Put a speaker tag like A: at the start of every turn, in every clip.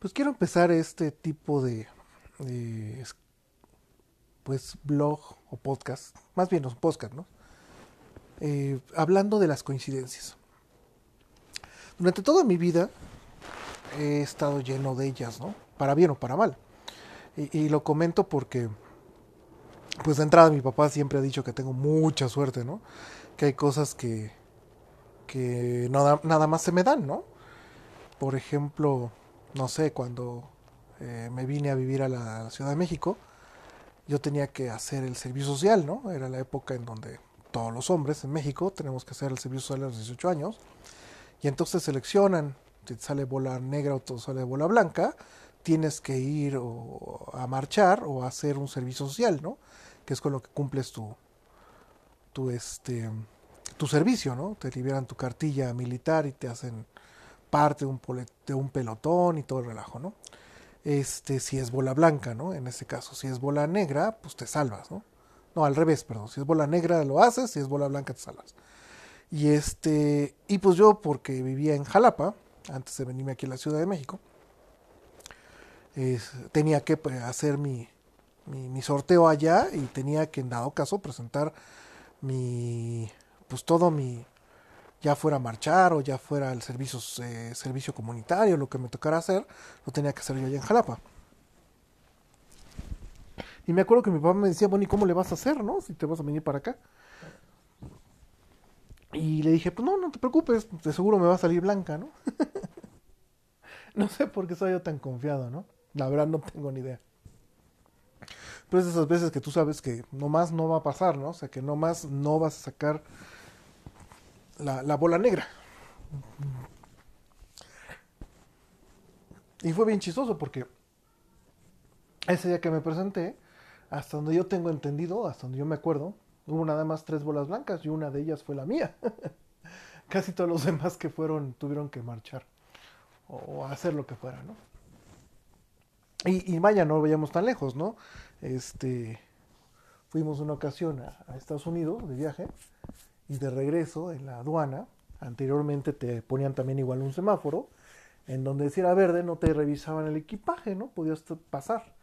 A: Pues quiero empezar este tipo de, pues blog o podcast, más bien un podcast, ¿no? Eh, hablando de las coincidencias. Durante toda mi vida he estado lleno de ellas, ¿no? Para bien o para mal. Y, y, lo comento porque, pues de entrada mi papá siempre ha dicho que tengo mucha suerte, ¿no? Que hay cosas que, que nada más se me dan, ¿no? Por ejemplo, no sé, cuando eh, me vine a vivir a la, Ciudad de México, yo tenía que hacer el servicio social, ¿no? Era la época en donde todos los hombres en México tenemos que hacer el servicio social a los 18 años. Y entonces seleccionan, si te sale bola negra o te sale bola blanca, tienes que ir o a marchar o a hacer un servicio social, ¿no? Que es con lo que cumples tu, tu, este, tu servicio, ¿no? Te liberan tu cartilla militar y te hacen parte de un, de un pelotón y todo el relajo, ¿no? Este, si es bola blanca, ¿no? En ese caso, si es bola negra, pues te salvas, ¿no? No, al revés, perdón. Si es bola negra lo haces, si es bola blanca te salvas. Y este, y pues yo, porque vivía en Jalapa, antes de venirme aquí a la Ciudad de México, tenía que pues, hacer mi, mi, mi, sorteo allá y tenía que, en dado caso, presentar mi, pues todo mi, ya fuera a marchar o ya fuera el servicio, eh, servicio comunitario, lo que me tocara hacer, lo tenía que hacer yo allá en Jalapa. Y me acuerdo que mi papá me decía, bueno, ¿y cómo le vas a hacer, no? Si te vas a venir para acá. Y le dije, pues no, no te preocupes, de seguro me va a salir blanca, ¿no? no sé por qué soy yo tan confiado, ¿no? La verdad no tengo ni idea. Pero es esas veces que tú sabes que nomás no va a pasar, ¿no? O sea, que nomás no vas a sacar la, la bola negra. Y fue bien chistoso porque ese día que me presenté, hasta donde yo tengo entendido, hasta donde yo me acuerdo, hubo nada más tres bolas blancas y una de ellas fue la mía. Casi todos los demás que fueron tuvieron que marchar o hacer lo que fuera, ¿no? Y, y vaya, no veíamos tan lejos, ¿no? Este, fuimos una ocasión a Estados Unidos de viaje y de regreso en la aduana, anteriormente te ponían también igual un semáforo, en donde si era verde no te revisaban el equipaje, ¿no? Podías pasar.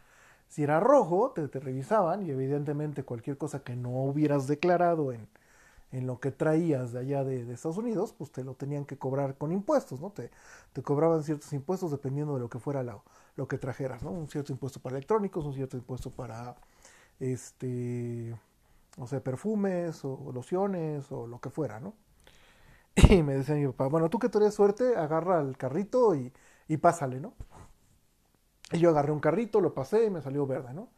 A: Si era rojo, te, te revisaban y evidentemente cualquier cosa que no hubieras declarado en, en lo que traías de allá de, Estados Unidos, pues te lo tenían que cobrar con impuestos, ¿no? Te, te cobraban ciertos impuestos dependiendo de lo que fuera lo que trajeras, ¿no? Un cierto impuesto para electrónicos, un cierto impuesto para, este, o sea, perfumes o lociones o lo que fuera, ¿no? Y me decía mi papá, bueno, tú que tienes suerte, agarra el carrito y, y pásale, ¿no? Y yo agarré un carrito, lo pasé y me salió verde, ¿no?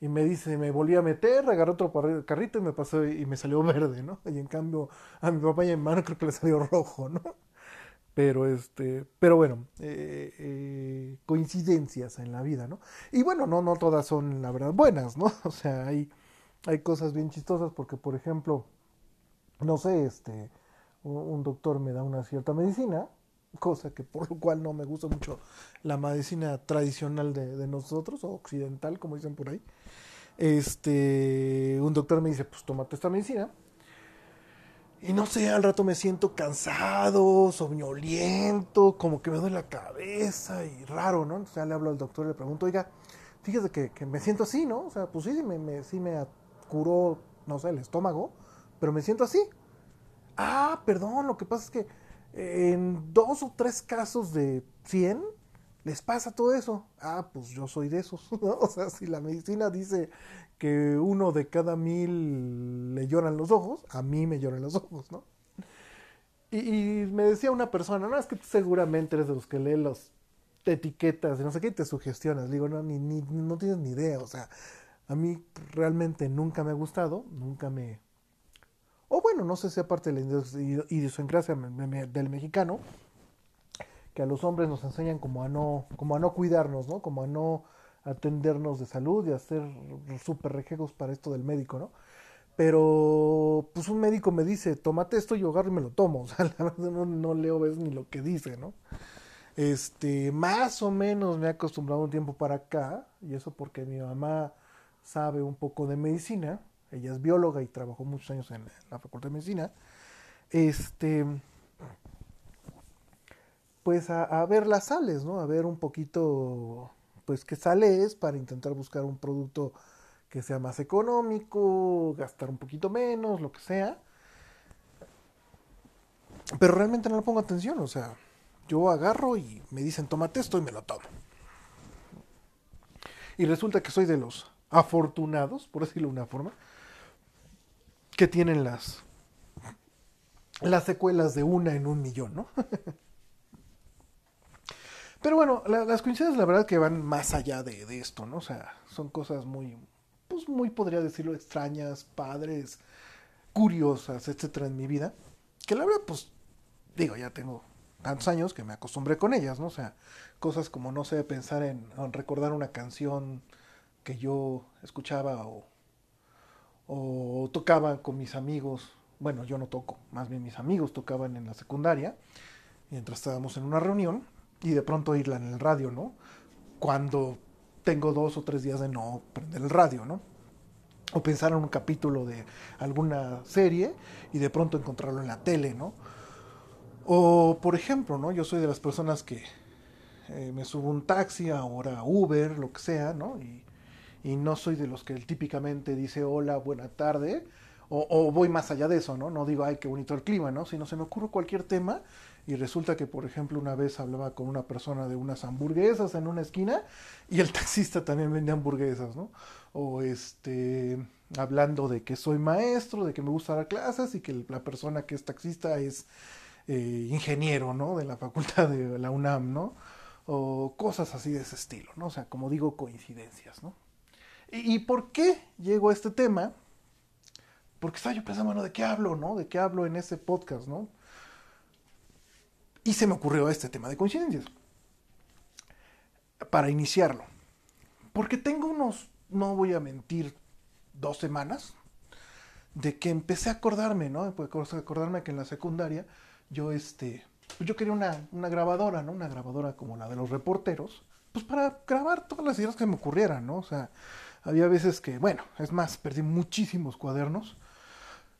A: Y me dice, me volví a meter, agarré otro carrito y me pasó y me salió verde, ¿no? Y en cambio a mi papá y a mi hermano creo que le salió rojo, ¿no? Pero este, pero bueno, eh, eh, coincidencias en la vida, ¿no? Y bueno, no, no todas son la verdad buenas, ¿no? O sea, hay, hay cosas bien chistosas porque, por ejemplo, no sé, este, un doctor me da una cierta medicina, cosa que por lo cual no me gusta mucho la medicina tradicional de, de, nosotros, o occidental, como dicen por ahí. Este, un doctor me dice, pues tómate esta medicina. Y no sé, al rato me siento cansado, soñoliento, como que me duele la cabeza y raro, ¿no? Entonces ya le hablo al doctor y le pregunto, oiga, fíjese que, que me siento así, ¿no? O sea, pues sí, me, me, sí me curó, no sé, el estómago, pero me siento así. Ah, perdón, lo que pasa es que en dos o tres casos de 100 les pasa todo eso. Ah, pues yo soy de esos. ¿no? O sea, si la medicina dice que uno de cada mil le lloran los ojos, a mí me lloran los ojos, ¿no? Y, me decía una persona, no, es que tú seguramente eres de los que leen las etiquetas y no sé qué, y te sugestionas. Digo, no, ni, ni, no tienes ni idea. O sea, a mí realmente nunca me ha gustado, nunca me, o bueno, no sé si aparte de la idiosincrasia del mexicano, que a los hombres nos enseñan como a no, como a no cuidarnos, ¿no? Como a no atendernos de salud y a ser súper rejegos para esto del médico, ¿no? Pero, pues un médico me dice, tómate esto, yo agarro y me lo tomo. O sea, la verdad no, no leo ves ni lo que dice, ¿no? Este, más o menos me he acostumbrado un tiempo para acá, y eso porque mi mamá sabe un poco de medicina, ella es bióloga y trabajó muchos años en la Facultad de Medicina, este, pues a, ver las sales, ¿no? A ver un poquito, pues qué sale es para intentar buscar un producto que sea más económico, gastar un poquito menos, lo que sea. Pero realmente no le pongo atención, o sea, yo agarro y me dicen tómate esto y me lo tomo. Y resulta que soy de los afortunados, por decirlo de una forma, que tienen las, las secuelas de una en un millón, ¿no? Pero bueno, las coincidencias la verdad que van más allá de, de, esto, ¿no? O sea, son cosas muy, pues muy podría decirlo, extrañas, padres, curiosas, etcétera, en mi vida. Que la verdad, pues, digo, ya tengo tantos años que me acostumbré con ellas, ¿no? O sea, cosas como, no sé, pensar en, recordar una canción que yo escuchaba o, o tocaba con mis amigos. Bueno, yo no toco, más bien mis amigos tocaban en la secundaria, mientras estábamos en una reunión, y de pronto irla en el radio, ¿no? Cuando tengo dos o tres días de no prender el radio, ¿no? O pensar en un capítulo de alguna serie y de pronto encontrarlo en la tele, ¿no? O, por ejemplo, ¿no? Yo soy de las personas que eh, me subo un taxi, ahora Uber, lo que sea, ¿no? Y, y, no soy de los que típicamente dice hola, buena tarde, o, voy más allá de eso, ¿no? No digo, ay, qué bonito el clima, ¿no? Sino se me ocurre cualquier tema y resulta que, por ejemplo, una vez hablaba con una persona de unas hamburguesas en una esquina y el taxista también vende hamburguesas, ¿no? O este, hablando de que soy maestro, de que me gusta dar clases y que la persona que es taxista es eh, ingeniero, ¿no? De la facultad de la UNAM, ¿no? O cosas así de ese estilo, ¿no? O sea, como digo, coincidencias, ¿no? ¿Y, por qué llego a este tema? Porque estaba yo pensando, bueno, ¿de qué hablo, no? ¿De qué hablo en ese podcast, no? Y se me ocurrió este tema de coincidencias. Para iniciarlo. Porque tengo unos, no voy a mentir, dos semanas de que empecé a acordarme, ¿no? Pues acordarme que en la secundaria yo este, pues yo quería una, una, grabadora, ¿no? Una grabadora como la de los reporteros, pues para grabar todas las ideas que me ocurrieran, ¿no? O sea, había veces que, bueno, es más, perdí muchísimos cuadernos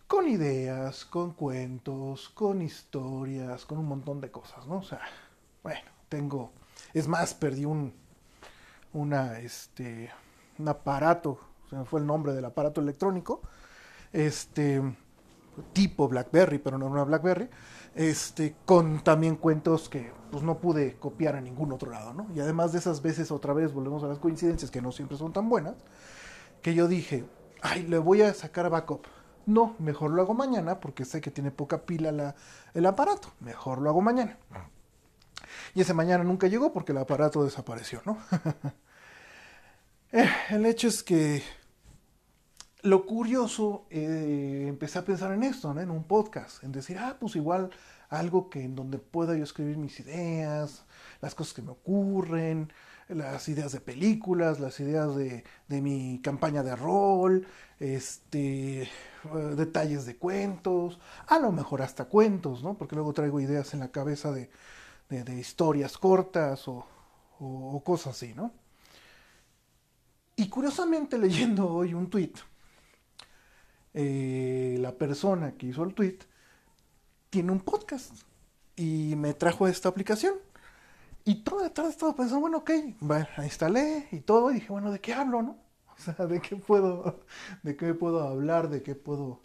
A: con ideas, con cuentos, con historias, con un montón de cosas, ¿no? O sea, bueno, tengo, es más, perdí un, una, este, un aparato, se me fue el nombre del aparato electrónico, este, tipo BlackBerry, pero no una BlackBerry, este, con también cuentos que pues no pude copiar a ningún otro lado, ¿no? Y además de esas veces otra vez volvemos a las coincidencias que no siempre son tan buenas, que yo dije, ay, le voy a sacar backup. No, mejor lo hago mañana porque sé que tiene poca pila la, el aparato. Mejor lo hago mañana. Y ese mañana nunca llegó porque el aparato desapareció, ¿no? Eh, el hecho es que lo curioso, eh, empecé a pensar en esto, en un podcast, en decir, ah, pues igual algo que en donde pueda yo escribir mis ideas, las cosas que me ocurren, las ideas de películas, las ideas de, de mi campaña de rol, este, eh, detalles de cuentos, a lo mejor hasta cuentos, ¿no? Porque luego traigo ideas en la cabeza de, de, historias cortas o, o, cosas así, ¿no? Y curiosamente leyendo hoy un tweet, eh, la persona que hizo el tweet tiene un podcast y me trajo esta aplicación. Y todo detrás estaba pensando, bueno, ok, bueno, instalé y todo, y dije, bueno, ¿de qué hablo, no? O sea, ¿de qué puedo, de qué puedo hablar, de qué puedo,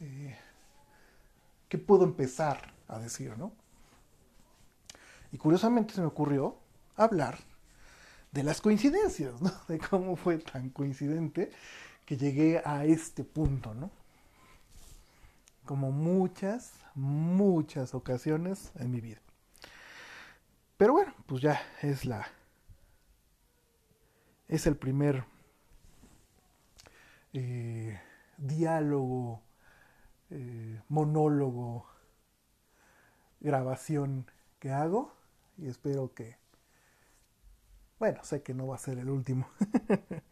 A: eh, qué puedo empezar a decir, ¿no? Y curiosamente se me ocurrió hablar de las coincidencias. De cómo fue tan coincidente que llegué a este punto, ¿no? Como muchas, muchas ocasiones en mi vida. Pero bueno, pues ya es la. Es el primer eh, diálogo, eh, monólogo, grabación que hago. Y espero que. Bueno, sé que no va a ser el último.